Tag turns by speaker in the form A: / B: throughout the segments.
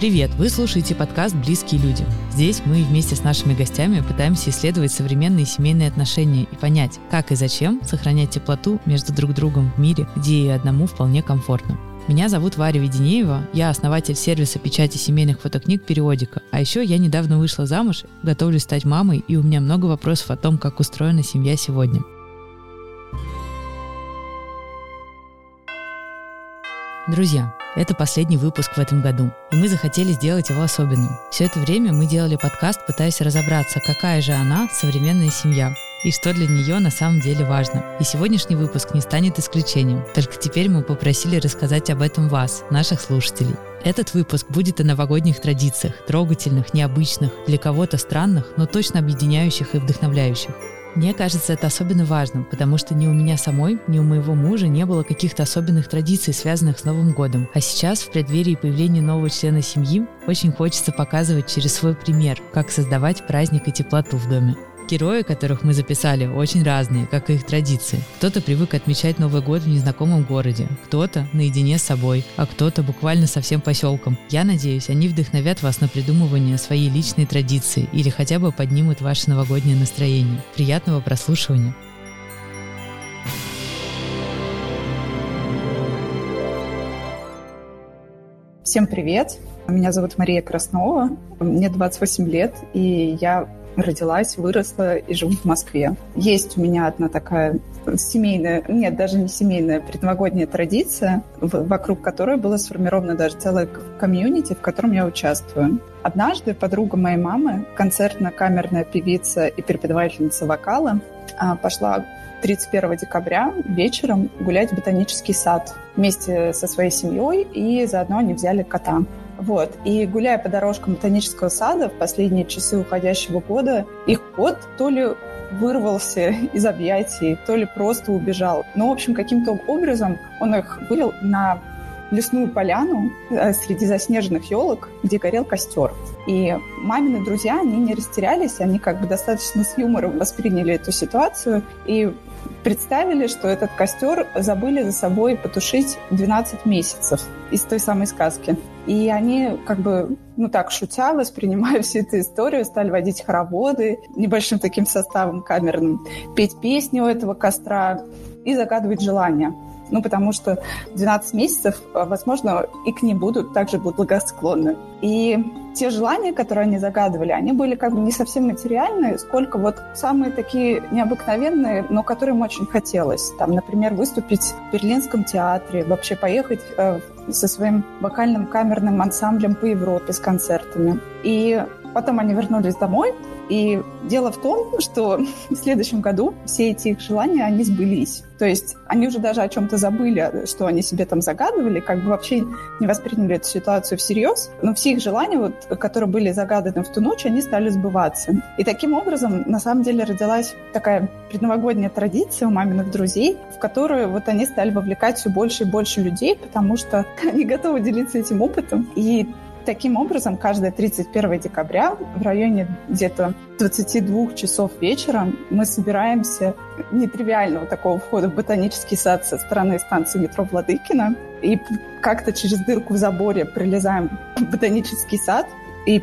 A: Привет! Вы слушаете подкаст «Близкие люди». Здесь мы вместе с нашими гостями пытаемся исследовать современные семейные отношения и понять, как и зачем сохранять теплоту между друг другом в мире, где и одному вполне комфортно. Меня зовут Варя Веденеева, я основатель сервиса печати семейных фотокниг «Периодика». А еще я недавно вышла замуж, готовлюсь стать мамой, и у меня много вопросов о том, как устроена семья сегодня. Друзья, это последний выпуск в этом году, и мы захотели сделать его особенным. Все это время мы делали подкаст, пытаясь разобраться, какая же она, современная семья, и что для нее на самом деле важно. И сегодняшний выпуск не станет исключением. Только теперь мы попросили рассказать об этом вас, наших слушателей. Этот выпуск будет о новогодних традициях, трогательных, необычных, для кого-то странных, но точно объединяющих и вдохновляющих. Мне кажется, это особенно важным, потому что ни у меня самой, ни у моего мужа не было каких-то особенных традиций, связанных с Новым годом. А сейчас, в преддверии появления нового члена семьи, очень хочется показывать через свой пример, как создавать праздник и теплоту в доме. Герои, которых мы записали, очень разные, как и их традиции. Кто-то привык отмечать Новый год в незнакомом городе, кто-то наедине с собой, а кто-то буквально со всем поселком. Я надеюсь, они вдохновят вас на придумывание своей личной традиции или хотя бы поднимут ваше новогоднее настроение. Приятного прослушивания!
B: Всем привет! Меня зовут Мария Краснова, мне 28 лет, и я родилась, выросла и живу в Москве. Есть у меня одна такая семейная, нет, даже не семейная, предновогодняя традиция, вокруг которой было сформировано даже целое комьюнити, в котором я участвую. Однажды подруга моей мамы, концертно-камерная певица и преподавательница вокала, а, пошла 31 декабря вечером гулять в ботанический сад вместе со своей семьей, и заодно они взяли кота. Вот. И гуляя по дорожкам ботанического сада в последние часы уходящего года, их кот то ли вырвался из объятий, то ли просто убежал. Но, в общем, каким-то образом он их вывел на лесную поляну э, среди заснеженных елок, где горел костер. И мамины друзья, они не растерялись, они как бы достаточно с юмором восприняли эту ситуацию и представили, что этот костер забыли за собой потушить 12 месяцев из той самой сказки. И они как бы, ну так, шутя, воспринимая всю эту историю, стали водить хороводы небольшим таким составом камерным, петь песни у этого костра и загадывать желания ну, потому что 12 месяцев, э, возможно, и к ним будут также будут благосклонны. И те желания, которые они загадывали, они были как бы не совсем материальные, сколько вот самые такие необыкновенные, но которым очень хотелось. Там, например, выступить в Берлинском театре, вообще поехать э, со своим вокальным камерным ансамблем по Европе с концертами. И потом они вернулись домой, и дело в том, что в следующем году все эти их желания, они сбылись. То есть они уже даже о чем-то забыли, что они себе там загадывали, как бы вообще не восприняли эту ситуацию всерьез. Но все их желания, вот, которые были загаданы в ту ночь, они стали сбываться. И таким образом, на самом деле, родилась такая предновогодняя традиция у маминых друзей, в которую вот они стали вовлекать все больше и больше людей, потому что они готовы делиться этим опытом. И Таким образом, каждое 31 декабря в районе где-то 22 часов вечера мы собираемся нетривиального такого входа в ботанический сад со стороны станции метро Владыкина и как-то через дырку в заборе прилезаем в ботанический сад и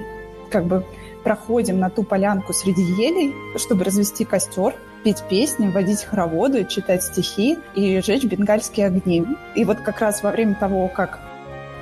B: как бы проходим на ту полянку среди елей, чтобы развести костер, петь песни, водить хороводы, читать стихи и жечь бенгальские огни. И вот как раз во время того, как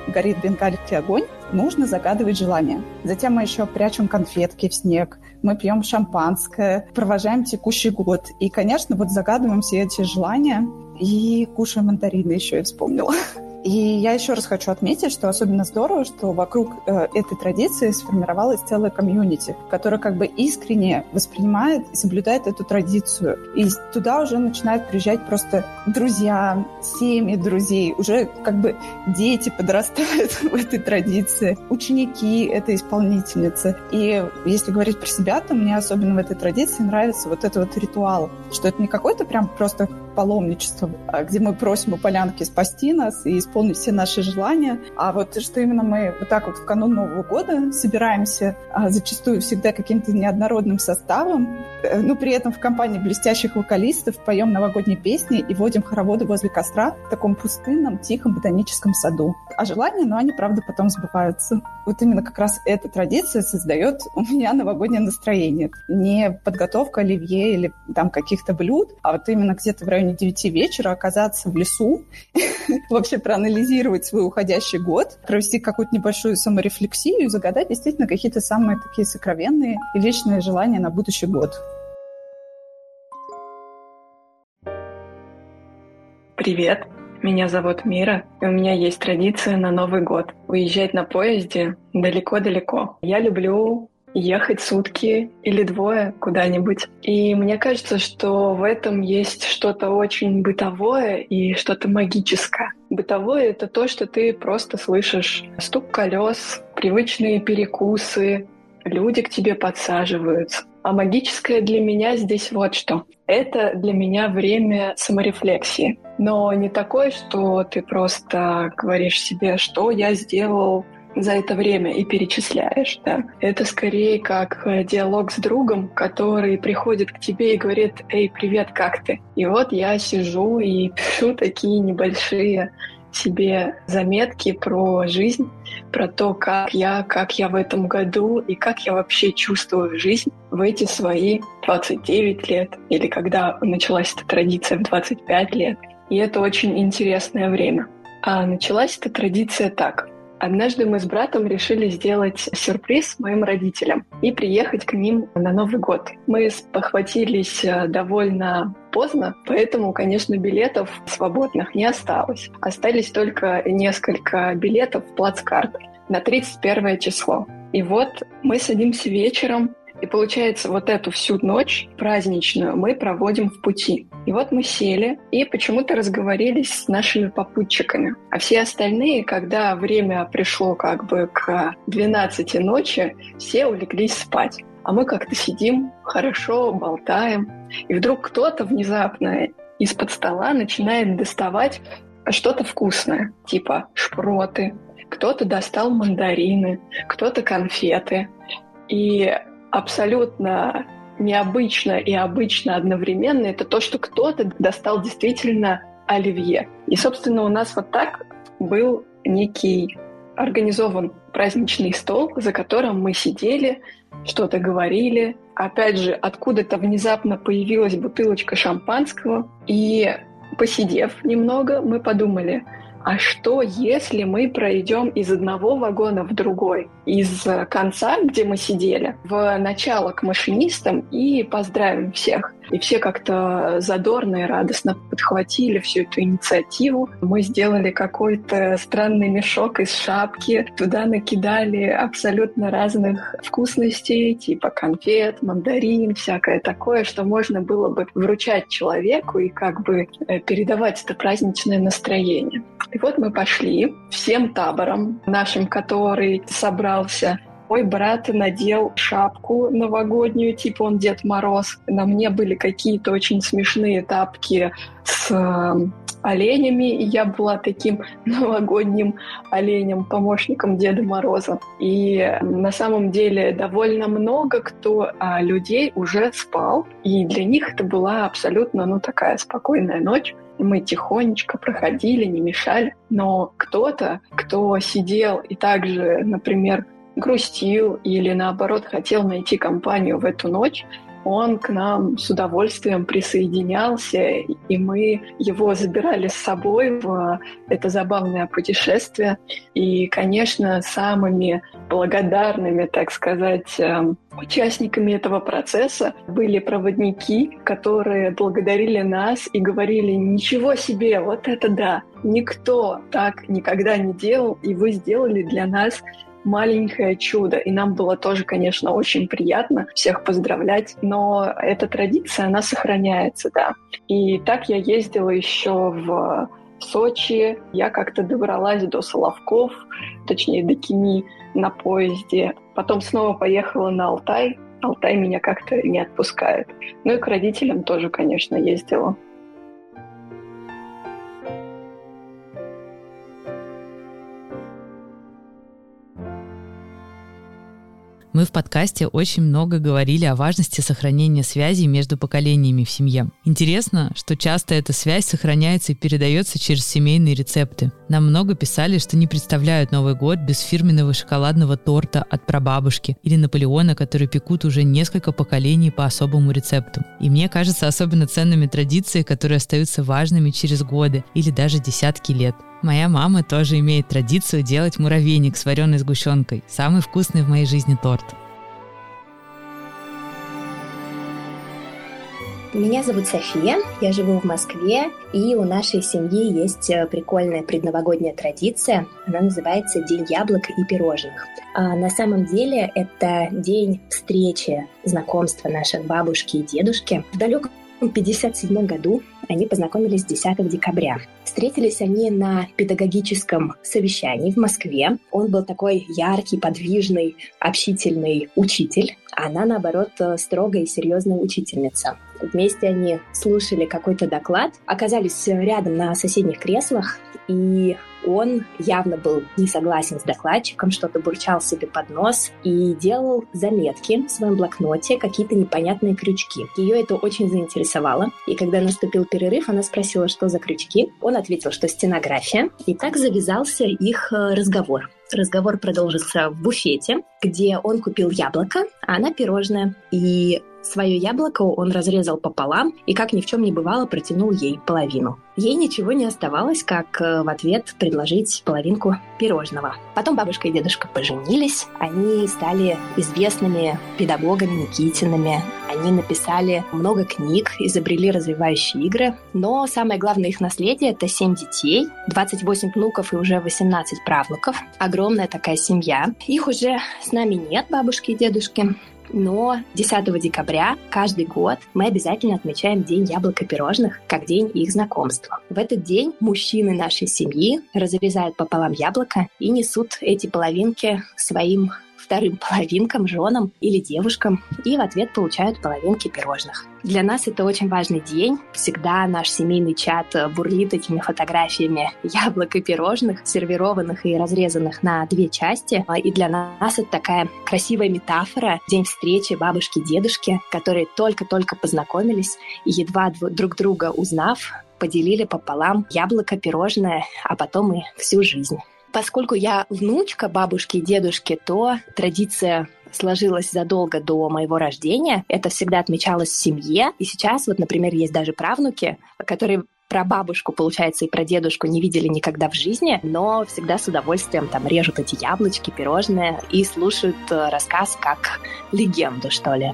B: горит бенгальский огонь, нужно загадывать желание. Затем мы еще прячем конфетки в снег, мы пьем шампанское, провожаем текущий год. И, конечно, вот загадываем все эти желания и кушаем мандарины еще, я вспомнила. И я еще раз хочу отметить, что особенно здорово, что вокруг э, этой традиции сформировалась целая комьюнити, которая как бы искренне воспринимает и соблюдает эту традицию. И туда уже начинают приезжать просто друзья, семьи друзей, уже как бы дети подрастают в этой традиции, ученики этой исполнительницы. И если говорить про себя, то мне особенно в этой традиции нравится вот этот вот ритуал, что это не какой-то прям просто паломничество, а, где мы просим у полянки спасти нас и исполнить все наши желания. А вот что именно мы вот так вот в канун Нового года собираемся а, зачастую всегда каким-то неоднородным составом, э, но при этом в компании блестящих вокалистов поем новогодние песни и водим хороводы возле костра в таком пустынном, тихом ботаническом саду. А желания, ну, они, правда, потом сбываются. Вот именно как раз эта традиция создает у меня новогоднее настроение. Не подготовка оливье или там каких-то блюд, а вот именно где-то в районе 9 вечера оказаться в лесу, вообще проанализировать свой уходящий год, провести какую-то небольшую саморефлексию и загадать действительно какие-то самые такие сокровенные и вечные желания на будущий год.
C: Привет, меня зовут Мира, и у меня есть традиция на Новый год уезжать на поезде далеко-далеко. Я люблю ехать сутки или двое куда-нибудь. И мне кажется, что в этом есть что-то очень бытовое и что-то магическое. Бытовое — это то, что ты просто слышишь стук колес, привычные перекусы, люди к тебе подсаживаются. А магическое для меня здесь вот что. Это для меня время саморефлексии. Но не такое, что ты просто говоришь себе, что я сделал за это время и перечисляешь, да. Это скорее как э, диалог с другом, который приходит к тебе и говорит, эй, привет, как ты? И вот я сижу и пишу такие небольшие себе заметки про жизнь, про то, как я, как я в этом году и как я вообще чувствую жизнь в эти свои 29 лет или когда началась эта традиция в 25 лет. И это очень интересное время. А началась эта традиция так. Однажды мы с братом решили сделать сюрприз моим родителям и приехать к ним на Новый год. Мы похватились э, довольно поздно, поэтому, конечно, билетов свободных не осталось. Остались только несколько билетов в плацкарт на 31 число. И вот мы садимся вечером и получается, вот эту всю ночь праздничную мы проводим в пути. И вот мы сели и почему-то разговорились с нашими попутчиками. А все остальные, когда время пришло как бы к 12 ночи, все улеглись спать. А мы как-то сидим, хорошо болтаем. И вдруг кто-то внезапно из-под стола начинает доставать что-то вкусное, типа шпроты. Кто-то достал мандарины, кто-то конфеты. И абсолютно необычно и обычно одновременно, это то, что кто-то достал действительно оливье. И, собственно, у нас вот так был некий организован праздничный стол, за которым мы сидели, что-то говорили. Опять же, откуда-то внезапно появилась бутылочка шампанского. И посидев немного, мы подумали, а что, если мы пройдем из одного вагона в другой? Из конца, где мы сидели, в начало к машинистам и поздравим всех. И все как-то задорно и радостно подхватили всю эту инициативу. Мы сделали какой-то странный мешок из шапки. Туда накидали абсолютно разных вкусностей, типа конфет, мандарин, всякое такое, что можно было бы вручать человеку и как бы э, передавать это праздничное настроение. И вот мы пошли всем табором нашим, который собрался мой брат надел шапку новогоднюю, типа он Дед Мороз. На мне были какие-то очень смешные тапки с э, оленями, и я была таким новогодним оленем, помощником Деда Мороза. И на самом деле довольно много кто а, людей уже спал, и для них это была абсолютно, ну, такая спокойная ночь. Мы тихонечко проходили, не мешали. Но кто-то, кто сидел и также, например, грустил или наоборот хотел найти компанию в эту ночь, он к нам с удовольствием присоединялся, и мы его забирали с собой в это забавное путешествие. И, конечно, самыми благодарными, так сказать, эм, участниками этого процесса были проводники, которые благодарили нас и говорили, ничего себе, вот это да, никто так никогда не делал, и вы сделали для нас маленькое чудо. И нам было тоже, конечно, очень приятно всех поздравлять. Но эта традиция, она сохраняется, да. И так я ездила еще в Сочи. Я как-то добралась до Соловков, точнее, до Кини на поезде. Потом снова поехала на Алтай. Алтай меня как-то не отпускает. Ну и к родителям тоже, конечно, ездила.
A: Мы в подкасте очень много говорили о важности сохранения связей между поколениями в семье. Интересно, что часто эта связь сохраняется и передается через семейные рецепты. Нам много писали, что не представляют Новый год без фирменного шоколадного торта от прабабушки или Наполеона, который пекут уже несколько поколений по особому рецепту. И мне кажется особенно ценными традиции, которые остаются важными через годы или даже десятки лет. Моя мама тоже имеет традицию делать муравейник с вареной сгущенкой. Самый вкусный в моей жизни торт.
D: Меня зовут София, я живу в Москве, и у нашей семьи есть э, прикольная предновогодняя традиция. Она называется День яблок и пирожных. А на самом деле это день встречи, знакомства наших бабушки и дедушки. В далеком 1957 году они познакомились 10 декабря. Встретились они на педагогическом совещании в Москве. Он был такой яркий, подвижный, общительный учитель, а она, наоборот, строгая и серьезная учительница. Вместе они слушали какой-то доклад, оказались рядом на соседних креслах, и он явно был не согласен с докладчиком, что-то бурчал себе под нос и делал заметки в своем блокноте, какие-то непонятные крючки. Ее это очень заинтересовало, и когда наступил перерыв, она спросила, что за крючки. Он ответил, что стенография, и так завязался их э, разговор. Разговор продолжился в буфете, где он купил яблоко, а она пирожное. И Свое яблоко он разрезал пополам и, как ни в чем не бывало, протянул ей половину. Ей ничего не оставалось, как э, в ответ предложить половинку пирожного. Потом бабушка и дедушка поженились. Они стали известными педагогами Никитинами. Они написали много книг, изобрели развивающие игры. Но самое главное их наследие — это 7 детей, 28 внуков и уже 18 правнуков. Огромная такая семья. Их уже с нами нет, бабушки и дедушки но 10 декабря каждый год мы обязательно отмечаем День яблока пирожных как день их знакомства. В этот день мужчины нашей семьи разрезают пополам яблоко и несут эти половинки своим вторым половинкам, женам или девушкам, и в ответ получают половинки пирожных. Для нас это очень важный день. Всегда наш семейный чат бурлит этими фотографиями яблок и пирожных, сервированных и разрезанных на две части. И для нас это такая красивая метафора, день встречи бабушки и дедушки, которые только-только познакомились и едва друг друга узнав, поделили пополам яблоко, пирожное, а потом и всю жизнь. Поскольку я внучка бабушки и дедушки, то традиция сложилась задолго до моего рождения. Это всегда отмечалось в семье. И сейчас, вот, например, есть даже правнуки, которые про бабушку, получается, и про дедушку не видели никогда в жизни, но всегда с удовольствием там режут эти яблочки, пирожные и слушают э, рассказ как легенду, что ли.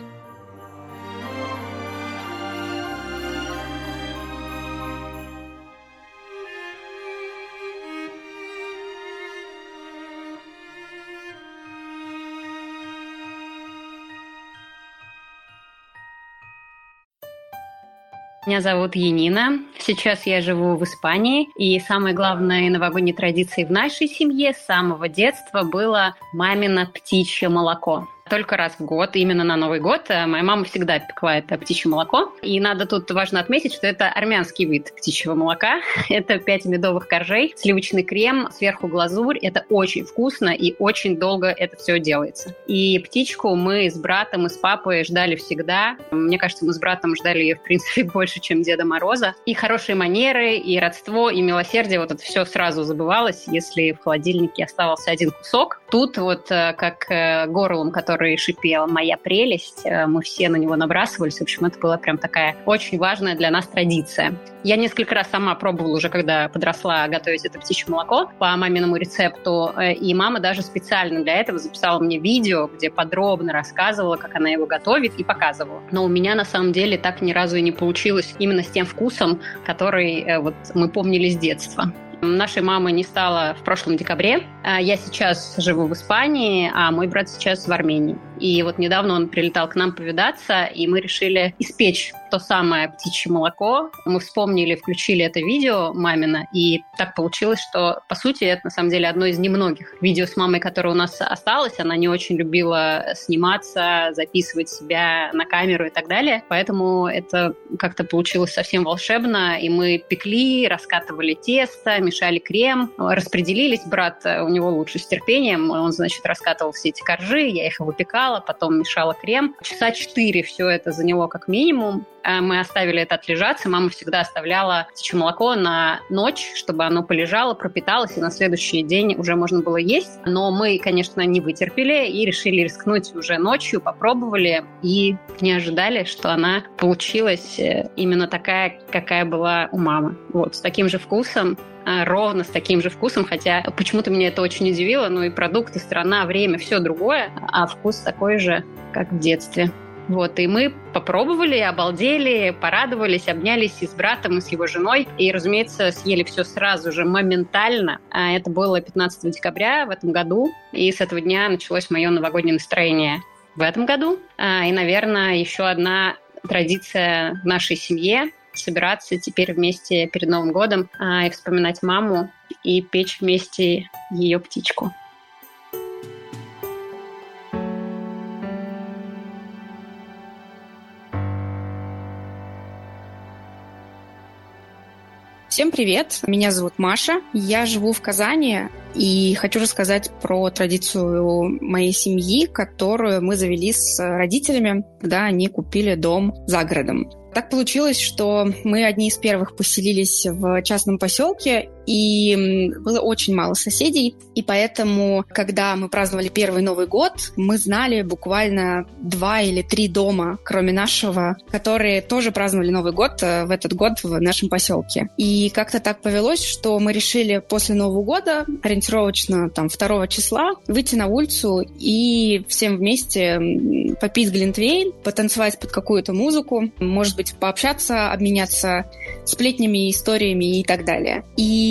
E: Меня зовут Енина. Сейчас я живу в Испании. И самой главной новогодней традицией в нашей семье с самого детства было мамино птичье молоко только раз в год, именно на Новый год. Э, моя мама всегда пекла это птичье молоко. И надо тут важно отметить, что это армянский вид птичьего молока. Это 5 медовых коржей, сливочный крем, сверху глазурь. Это очень вкусно и очень долго это все делается. И птичку мы с братом и с папой ждали всегда. Мне кажется, мы с братом ждали ее, в принципе, больше, чем Деда Мороза. И хорошие манеры, и родство, и милосердие, вот это все сразу забывалось, если в холодильнике оставался один кусок. Тут вот э, как э, горлом, который который шипел «Моя прелесть». Э, мы все на него набрасывались. В общем, это была прям такая очень важная для нас традиция. Я несколько раз сама пробовала уже, когда подросла, готовить это птичье молоко по маминому рецепту. Э, и мама даже специально для этого записала мне видео, где подробно рассказывала, как она его готовит и показывала. Но у меня на самом деле так ни разу и не получилось именно с тем вкусом, который э, вот мы помнили с детства. Нашей мамы не стало в прошлом декабре. А я сейчас живу в Испании, а мой брат сейчас в Армении. И вот недавно он прилетал к нам повидаться, и мы решили испечь то самое птичье молоко. Мы вспомнили, включили это видео мамина, и так получилось, что, по сути, это на самом деле одно из немногих видео с мамой, которое у нас осталось. Она не очень любила сниматься, записывать себя на камеру и так далее. Поэтому это как-то получилось совсем волшебно, и мы пекли, раскатывали тесто, мешали крем, распределились. Брат, у него лучше с терпением, он, значит, раскатывал все эти коржи, я их выпекала, нарезала, потом мешала крем. Часа четыре все это заняло как минимум. Э, мы оставили это отлежаться. Мама всегда оставляла птичье молоко на ночь, чтобы оно полежало, пропиталось, и на следующий день уже можно было есть. Но мы, конечно, не вытерпели и решили рискнуть уже ночью, попробовали и не ожидали, что она получилась э, именно такая, какая была у мамы. Вот, с таким же вкусом ровно с таким же вкусом, хотя почему-то меня это очень удивило, но и продукты, страна, время, все другое, а вкус такой же, как в детстве. Вот, и мы попробовали, обалдели, порадовались, обнялись и с братом, и с его женой. И, разумеется, съели все сразу же, моментально. А это было 15 декабря в этом году. И с этого дня началось мое новогоднее настроение в этом году. А, и, наверное, еще одна традиция в нашей семье собираться теперь вместе перед Новым годом а, и вспоминать маму и печь вместе ее птичку.
F: Всем привет! Меня зовут Маша. Я живу в Казани и хочу рассказать про традицию моей семьи, которую мы завели с родителями, когда они купили дом за городом. Так получилось, что мы одни из первых поселились в частном поселке, и было очень мало соседей, и поэтому, когда мы праздновали первый Новый год, мы знали буквально два или три дома, кроме нашего, которые тоже праздновали Новый год э, в этот год в нашем поселке. И как-то так повелось, что мы решили после Нового года, ориентировочно там 2 числа, выйти на улицу и всем вместе попить глинтвейн, потанцевать под какую-то музыку, может быть, пообщаться, обменяться сплетнями, историями и так далее. И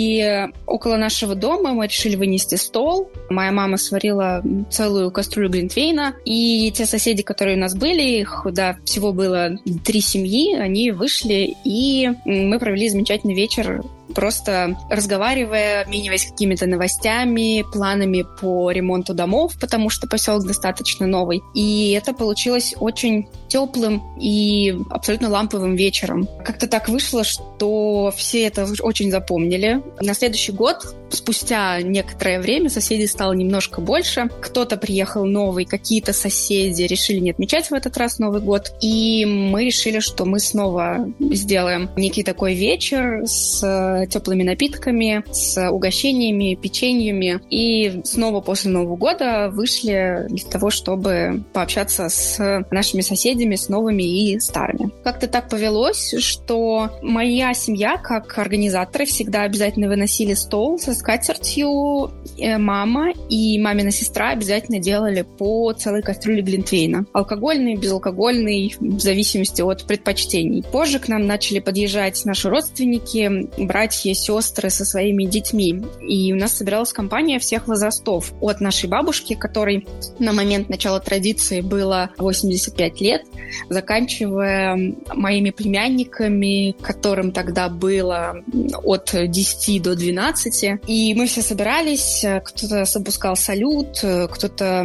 F: около нашего дома мы решили вынести стол. Моя мама сварила целую кастрюлю глинтвейна, и те соседи, которые у нас были, их, да, всего было три семьи, они вышли, и мы провели замечательный вечер просто разговаривая, обмениваясь какими-то новостями, планами по ремонту домов, потому что поселок достаточно новый. И это получилось очень теплым и абсолютно ламповым вечером. Как-то так вышло, что все это очень запомнили. На следующий год, спустя некоторое время, соседей стало немножко больше. Кто-то приехал новый, какие-то соседи решили не отмечать в этот раз Новый год. И мы решили, что мы снова сделаем некий такой вечер с теплыми напитками, с угощениями, печеньями. И снова после Нового года вышли для того, чтобы пообщаться с нашими соседями, с новыми и старыми. Как-то так повелось, что моя семья, как организаторы, всегда обязательно выносили стол со скатертью. Э, мама и мамина сестра обязательно делали по целой кастрюле глинтвейна. Алкогольный, безалкогольный, в зависимости от предпочтений. Позже к нам начали подъезжать наши родственники, брать братья, сестры со своими детьми. И у нас собиралась компания всех возрастов. От нашей бабушки, которой на момент начала традиции было 85 лет, заканчивая моими племянниками, которым тогда было от 10 до 12. И мы все собирались, кто-то запускал салют, кто-то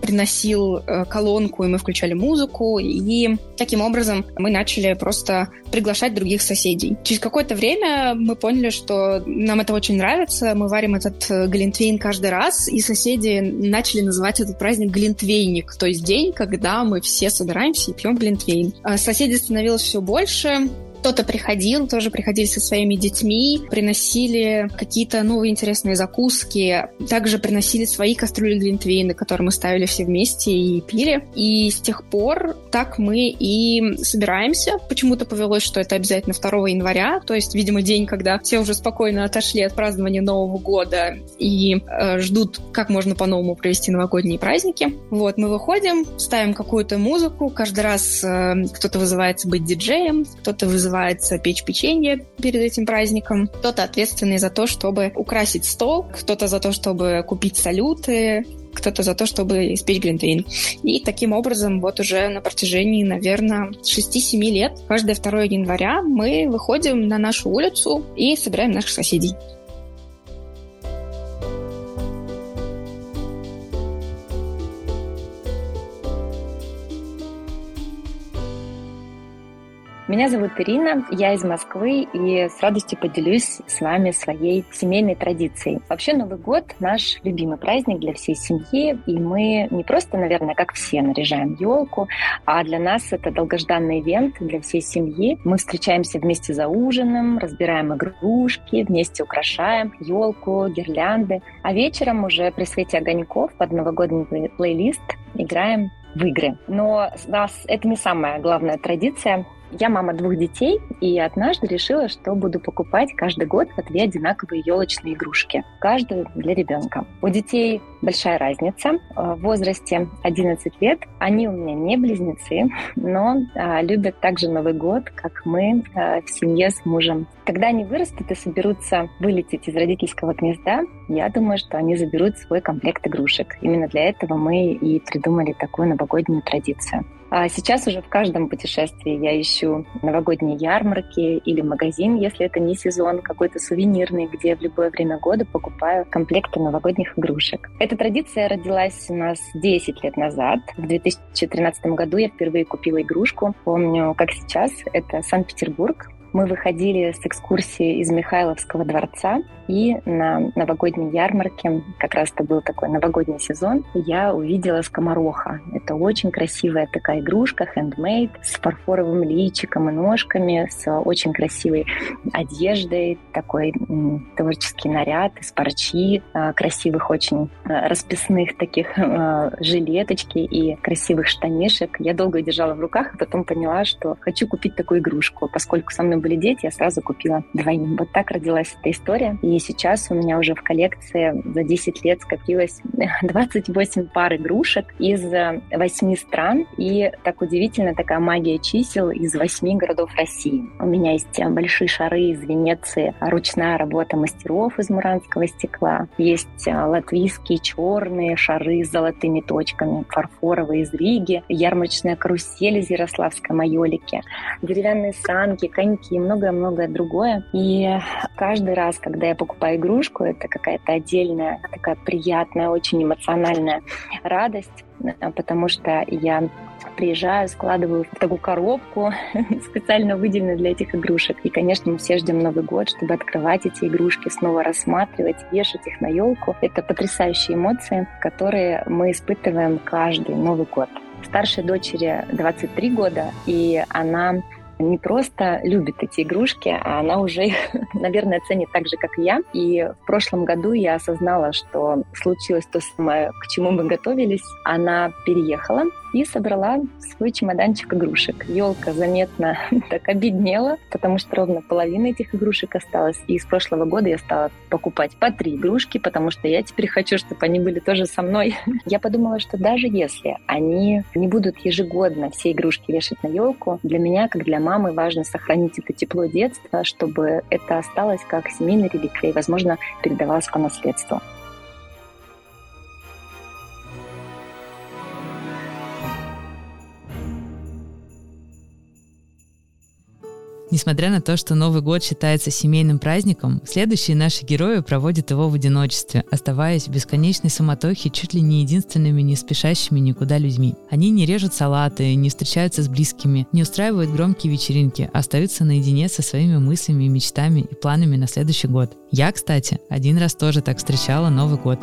F: приносил э, колонку, и мы включали музыку, и таким образом мы начали просто приглашать других соседей. Через какое-то время мы поняли, что нам это очень нравится, мы варим этот э, глинтвейн каждый раз, и соседи начали называть этот праздник глинтвейник, то есть день, когда мы все собираемся и пьем глинтвейн. А соседей становилось все больше, кто-то приходил, тоже приходили со своими детьми, приносили какие-то новые интересные закуски, также приносили свои кастрюли глинтвейна, которые мы ставили все вместе и пили. И с тех пор так мы и собираемся. Почему-то повелось, что это обязательно 2 января, то есть, видимо, день, когда все уже спокойно отошли от празднования Нового года и э, ждут, как можно по-новому провести новогодние праздники. Вот, мы выходим, ставим какую-то музыку, каждый раз э, кто-то вызывается быть диджеем, кто-то вызывается называется «Печь печенье» перед этим праздником. Кто-то ответственный за то, чтобы украсить стол, кто-то за то, чтобы купить салюты, кто-то за то, чтобы испечь глинтвейн. И таким образом вот уже на протяжении, наверное, 6-7 лет, каждое 2 января мы выходим на нашу улицу и собираем наших соседей.
G: Меня зовут Ирина, я из Москвы и с радостью поделюсь с вами своей семейной традицией. Вообще Новый год – наш любимый праздник для всей семьи, и мы не просто, наверное, как все наряжаем елку, а для нас это долгожданный ивент для всей семьи. Мы встречаемся вместе за ужином, разбираем игрушки, вместе украшаем елку, гирлянды, а вечером уже при свете огоньков под новогодний плейлист играем в игры. Но нас это не самая главная традиция. Я мама двух детей, и однажды решила, что буду покупать каждый год по две одинаковые елочные игрушки, каждую для ребенка. У детей большая разница э, в возрасте 11 лет. Они у меня не близнецы, но а, любят также Новый год, как мы а, в семье с мужем. Когда они вырастут и соберутся вылететь из родительского гнезда, я думаю, что они заберут свой комплект игрушек. Именно для этого мы и придумали такую новогоднюю традицию. А сейчас уже в каждом путешествии я ищу новогодние ярмарки или магазин, если это не сезон, какой-то сувенирный, где в любое время года покупаю комплекты новогодних игрушек. Эта традиция родилась у нас 10 лет назад. В 2013 году я впервые купила игрушку. Помню, как сейчас. Это Санкт-Петербург. Мы выходили с экскурсии из Михайловского дворца, и на новогодней ярмарке, как раз это был такой новогодний сезон, я увидела скомороха. Это очень красивая такая игрушка, handmade, с фарфоровым личиком и ножками, с очень красивой одеждой, такой творческий наряд из парчи, а, красивых очень а, расписных таких а, жилеточки и красивых штанишек. Я долго держала в руках, а потом поняла, что хочу купить такую игрушку. Поскольку со мной были дети, я сразу купила двойным. Вот так родилась эта история. И сейчас у меня уже в коллекции за 10 лет скопилось 28 пар игрушек из 8 стран. И так удивительно, такая магия чисел из 8 городов России. У меня есть большие шары из Венеции, ручная работа мастеров из муранского стекла. Есть латвийские черные шары с золотыми точками, фарфоровые из Риги, ярмарочная карусель из Ярославской майолики, деревянные санки, коньки и многое-многое другое. И каждый раз, когда я покупаю игрушку, это какая-то отдельная, такая приятная, очень эмоциональная радость, потому что я приезжаю, складываю в такую коробку, специально выделенную для этих игрушек. И, конечно, мы все ждем Новый год, чтобы открывать эти игрушки, снова рассматривать, вешать их на елку. Это потрясающие эмоции, которые мы испытываем каждый Новый год. Старшей дочери 23 года, и она не просто любит эти игрушки, а она уже их, наверное, ценит так же, как и я. И в прошлом году я осознала, что случилось то самое, к чему мы готовились. Она переехала и собрала свой чемоданчик игрушек. Елка заметно так обеднела, потому что ровно половина этих игрушек осталась. И с прошлого года я стала покупать по три игрушки, потому что я теперь хочу, чтобы они были тоже со мной. Я подумала, что даже если они не будут ежегодно все игрушки вешать на елку, для меня, как для мамы, важно сохранить это тепло детства, чтобы это осталось как семейный реликвия возможно, передавалось по наследству.
A: Несмотря на то, что Новый год считается семейным праздником, следующие наши герои проводят его в одиночестве, оставаясь в бесконечной суматохе чуть ли не единственными не спешащими никуда людьми. Они не режут салаты, не встречаются с близкими, не устраивают громкие вечеринки, а остаются наедине со своими мыслями, мечтами и планами на следующий год. Я, кстати, один раз тоже так встречала Новый год.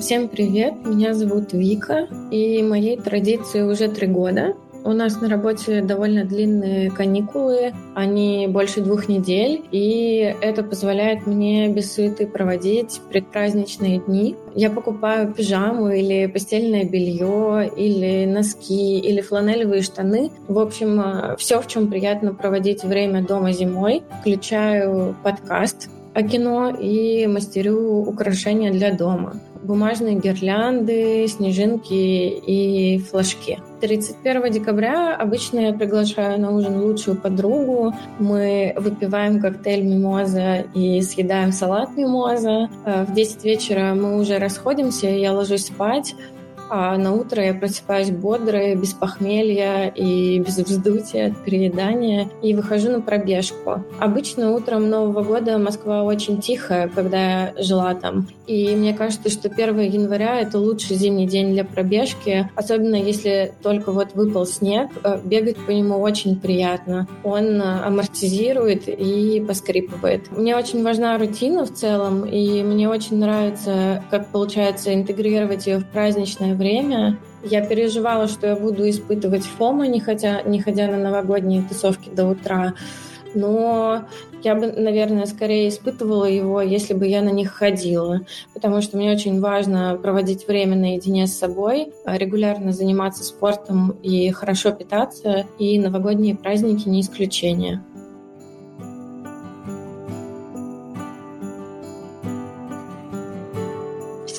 H: Всем привет, меня зовут Вика, и моей традиции уже три года. У нас на работе довольно длинные каникулы, они больше двух недель, и это позволяет мне без суеты проводить предпраздничные дни. Я покупаю пижаму или постельное белье, или носки, или фланелевые штаны. В общем, э, все, в чем приятно проводить время дома зимой. Включаю подкаст о кино и мастерю украшения для дома бумажные гирлянды, снежинки и флажки. 31 декабря обычно я приглашаю на ужин лучшую подругу. Мы выпиваем коктейль мимоза и съедаем салат мимоза. Э, в 10 вечера мы уже расходимся, я ложусь спать. А на утро я просыпаюсь бодрая, без похмелья и без вздутия от переедания, и выхожу на пробежку. Обычно утром Нового года Москва очень тихая, когда я жила там. И мне кажется, что 1 января — это лучший зимний день для пробежки, особенно если только вот выпал снег. Э, бегать по нему очень приятно. Он амортизирует и поскрипывает. Мне очень важна рутина в целом, и мне очень нравится, как получается интегрировать ее в праздничное время. Я переживала, что я буду испытывать фома, не ходя, не ходя на новогодние тусовки до утра. Но я бы, наверное, скорее испытывала его, если бы я на них ходила, потому что мне очень важно проводить время наедине с собой, регулярно заниматься спортом и хорошо питаться, и новогодние праздники не исключение.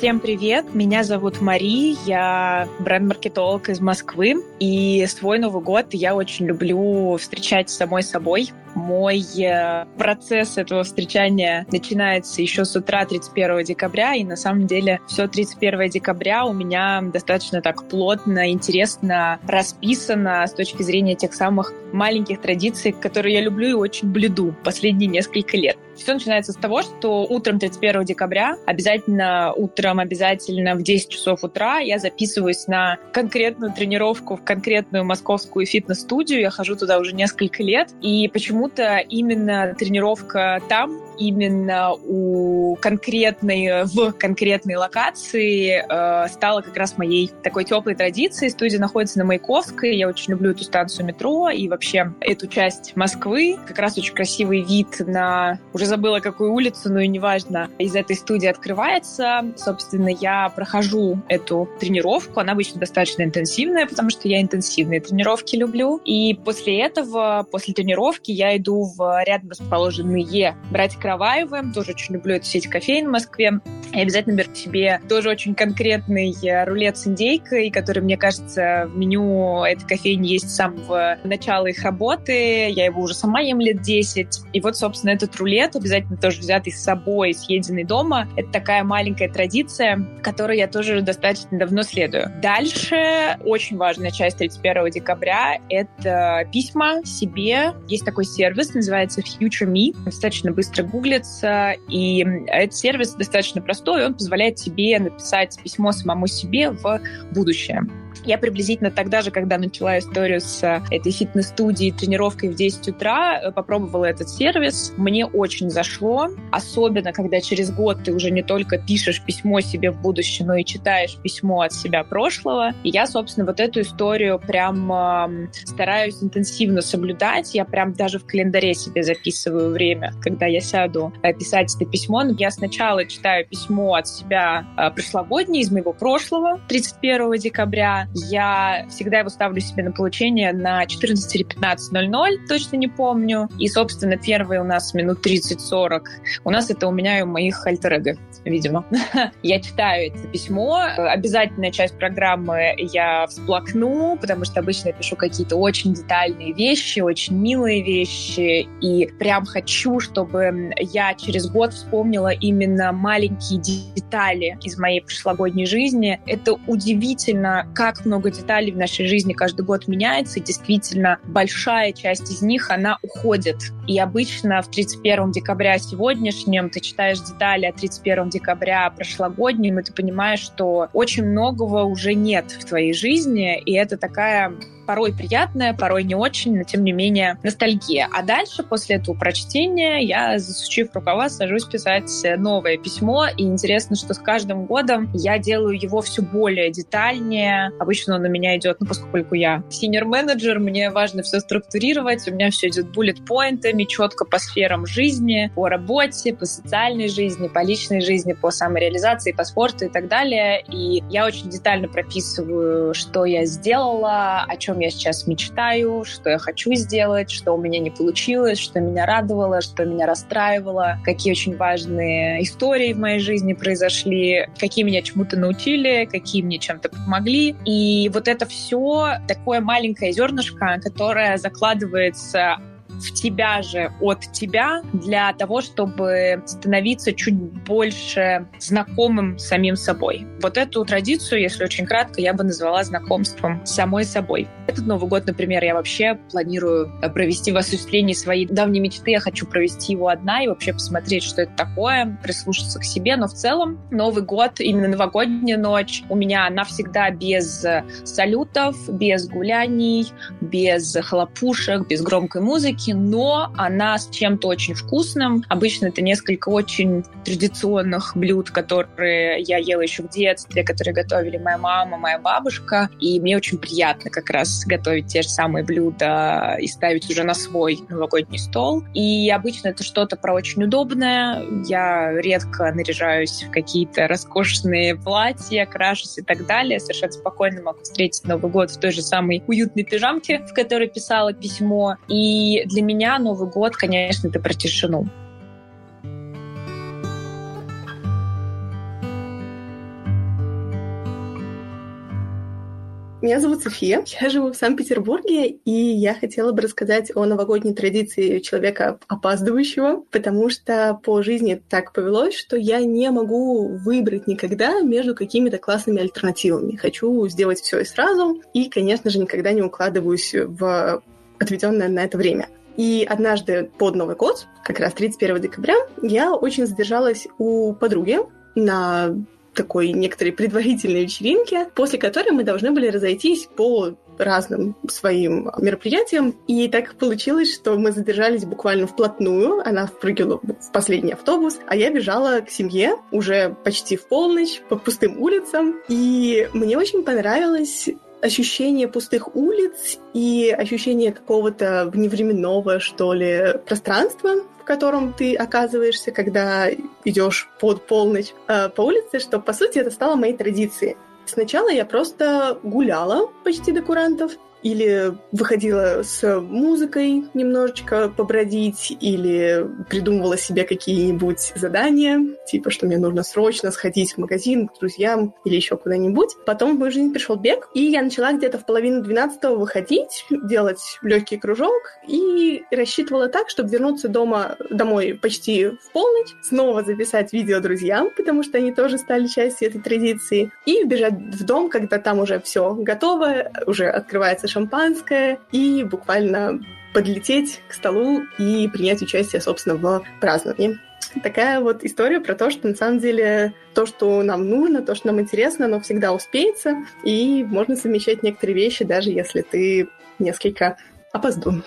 I: Всем привет, меня зовут Мари, я бренд-маркетолог из Москвы, и свой Новый год я очень люблю встречать с самой собой, мой э, процесс этого встречания начинается еще с утра 31 декабря, и на самом деле все 31 декабря у меня достаточно так плотно, интересно расписано с точки зрения тех самых маленьких традиций, которые я люблю и очень блюду последние несколько лет. Все начинается с того, что утром 31 декабря, обязательно утром, обязательно в 10 часов утра я записываюсь на конкретную тренировку в конкретную московскую фитнес-студию. Я хожу туда уже несколько лет. И почему почему-то именно тренировка там именно у конкретной, в конкретной локации э, стала как раз моей такой теплой традицией. Студия находится на Маяковской, я очень люблю эту станцию метро и вообще эту часть Москвы. Как раз очень красивый вид на, уже забыла какую улицу, но и неважно, из этой студии открывается. Собственно, я прохожу эту тренировку, она обычно достаточно интенсивная, потому что я интенсивные тренировки люблю. И после этого, после тренировки я иду в рядом расположенные братья Караваевым. Тоже очень люблю эту сеть кофеин в Москве. И обязательно беру себе тоже очень конкретный э, рулет с индейкой, который, мне кажется, в меню этой кофейни есть с самого начала их работы. Я его уже сама ем лет 10. И вот, собственно, этот рулет обязательно тоже взятый с собой, съеденный дома. Это такая маленькая традиция, которой я тоже достаточно давно следую. Дальше очень важная часть 31 декабря — это письма себе. Есть такой сервис, называется Future Me. Достаточно быстро гуглится, и этот сервис достаточно простой, он позволяет тебе написать письмо самому себе в будущее. Я приблизительно тогда же, когда начала историю с э, этой фитнес-студией, тренировкой в 10 утра, э, попробовала этот сервис. Мне очень зашло, особенно когда через год ты уже не только пишешь письмо себе в будущее, но и читаешь письмо от себя прошлого. И я, собственно, вот эту историю прям э, стараюсь интенсивно соблюдать. Я прям даже в календаре себе записываю время, когда я сяду э, писать это письмо. Но я сначала читаю письмо от себя э, прошлогоднее, из моего прошлого, 31 декабря, я всегда его ставлю себе на получение на 14 или 15.00, точно не помню. И, собственно, первые у нас минут 30-40. У нас это у меня и у моих альтер видимо. я читаю это письмо. Обязательная часть программы я всплакну, потому что обычно я пишу какие-то очень детальные вещи, очень милые вещи. И прям хочу, чтобы я через год вспомнила именно маленькие детали из моей прошлогодней жизни. Это удивительно, как много деталей в нашей жизни каждый год меняется, и действительно большая часть из них, она уходит. И обычно в 31 декабря сегодняшнем ты читаешь детали о 31 декабря прошлогоднем, и ты понимаешь, что очень многого уже нет в твоей жизни, и это такая порой приятная, порой не очень, но тем не менее ностальгия. А дальше, после этого прочтения, я, засучив рукава, сажусь писать новое письмо, и интересно, что с каждым годом я делаю его все более детальнее. Обычно он на меня идет, ну, поскольку я синер-менеджер, мне важно все структурировать, у меня все идет буллет-поинтами, четко по сферам жизни, по работе, по социальной жизни, по личной жизни, по самореализации, по спорту и так далее. И я очень детально прописываю, что я сделала, о чем чем я сейчас мечтаю, что я хочу сделать, что у меня не получилось, что меня радовало, что меня расстраивало, какие очень важные истории в моей жизни произошли, какие меня чему-то научили, какие мне чем-то помогли. И вот это все такое маленькое зернышко, которое закладывается в тебя же от тебя для того, чтобы становиться чуть больше знакомым самим собой. Вот эту традицию, если очень кратко, я бы назвала знакомством с самой собой. Этот Новый год, например, я вообще планирую провести в осуществлении своей давней мечты. Я хочу провести его одна и вообще посмотреть, что это такое, прислушаться к себе. Но в целом Новый год, именно новогодняя ночь, у меня она всегда без салютов, без гуляний, без хлопушек, без громкой музыки, но она с чем-то очень вкусным. Обычно это несколько очень традиционных блюд, которые я ела еще в детстве, которые готовили моя мама, моя бабушка. И мне очень приятно как раз готовить те же самые блюда и ставить уже на свой новогодний стол. И обычно это что-то про очень удобное. Я редко наряжаюсь в какие-то роскошные платья, крашусь и так далее. Совершенно спокойно могу встретить Новый год в той же самой уютной пижамке, в которой писала письмо. И для меня Новый год, конечно, это про тишину.
J: Меня зовут София, я живу в Санкт-Петербурге, и я хотела бы рассказать о новогодней традиции человека опаздывающего, потому что по жизни так повелось, что я не могу выбрать никогда между какими-то классными альтернативами. Хочу сделать все и сразу, и, конечно же, никогда не укладываюсь в отведенное на это время. И однажды под Новый год, как раз 31 декабря, я очень задержалась у подруги на такой некоторой предварительной вечеринке, после которой мы должны были разойтись по разным своим мероприятиям. И так получилось, что мы задержались буквально вплотную. Она впрыгнула в последний автобус, а я бежала к семье уже почти в полночь по пустым улицам. И мне очень понравилось ощущение пустых улиц и ощущение какого-то вневременного, что ли, пространства, в котором ты оказываешься, когда идешь под полночь э, по улице, что, по сути, это стало моей традицией. Сначала я просто гуляла почти до курантов, или выходила с музыкой немножечко побродить, или придумывала себе какие-нибудь задания, типа, что мне нужно срочно сходить в магазин к друзьям или еще куда-нибудь. Потом в мою жизнь пришел бег, и я начала где-то в половину двенадцатого выходить, делать легкий кружок, и рассчитывала так, чтобы вернуться дома, домой почти в полночь, снова записать видео друзьям, потому что они тоже стали частью этой традиции, и бежать в дом, когда там уже все готово, уже открывается шампанское и буквально подлететь к столу и принять участие, собственно, в праздновании. Такая вот история про то, что на самом деле то, что нам нужно, то, что нам интересно, оно всегда успеется, и можно совмещать некоторые вещи, даже если ты несколько опоздун.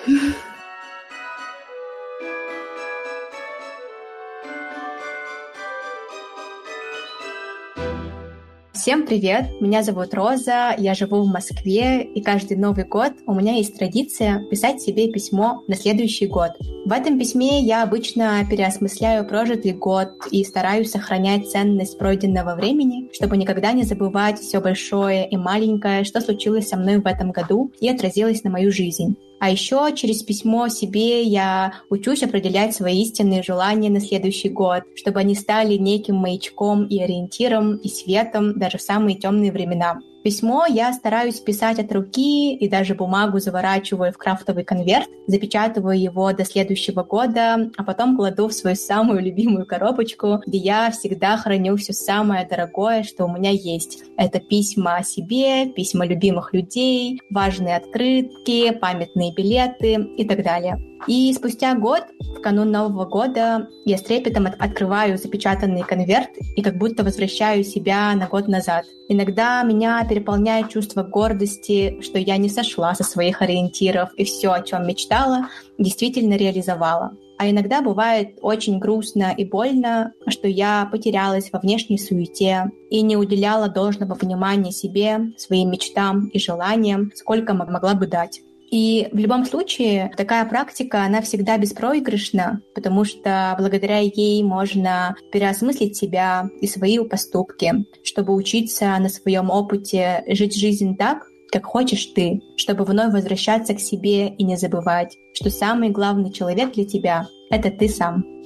K: Всем привет! Меня зовут Роза, я живу в Москве, и каждый Новый год у меня есть традиция писать себе письмо на следующий год. В этом письме я обычно переосмысляю прожитый год и стараюсь сохранять ценность пройденного времени, чтобы никогда не забывать все большое и маленькое, что случилось со мной в этом году и отразилось на мою жизнь. А еще через письмо себе я учусь определять свои истинные желания на следующий год, чтобы они стали неким маячком и ориентиром, и светом даже в самые темные времена. Письмо я стараюсь писать от руки и даже бумагу заворачиваю в крафтовый конверт, запечатываю его до следующего года, а потом кладу в свою самую любимую коробочку, где я всегда храню все самое дорогое, что у меня есть. Это письма о себе, письма любимых людей, важные открытки, памятные билеты и так далее. И спустя год, в канун Нового года, я с трепетом от открываю запечатанный конверт и как будто возвращаю себя на год назад. Иногда меня переполняет чувство гордости, что я не сошла со своих ориентиров и все, о чем мечтала, действительно реализовала. А иногда бывает очень грустно и больно, что я потерялась во внешней суете и не уделяла должного внимания себе, своим мечтам и желаниям, сколько могла бы дать. И в любом случае такая практика, она всегда беспроигрышна, потому что благодаря ей можно переосмыслить себя и свои поступки, чтобы учиться на своем опыте жить жизнь так, как хочешь ты, чтобы вновь возвращаться к себе и не забывать, что самый главный человек для тебя — это ты сам.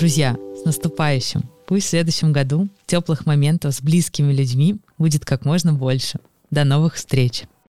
A: Друзья, с наступающим! Пусть в следующем году теплых моментов с близкими людьми будет как можно больше. До новых встреч!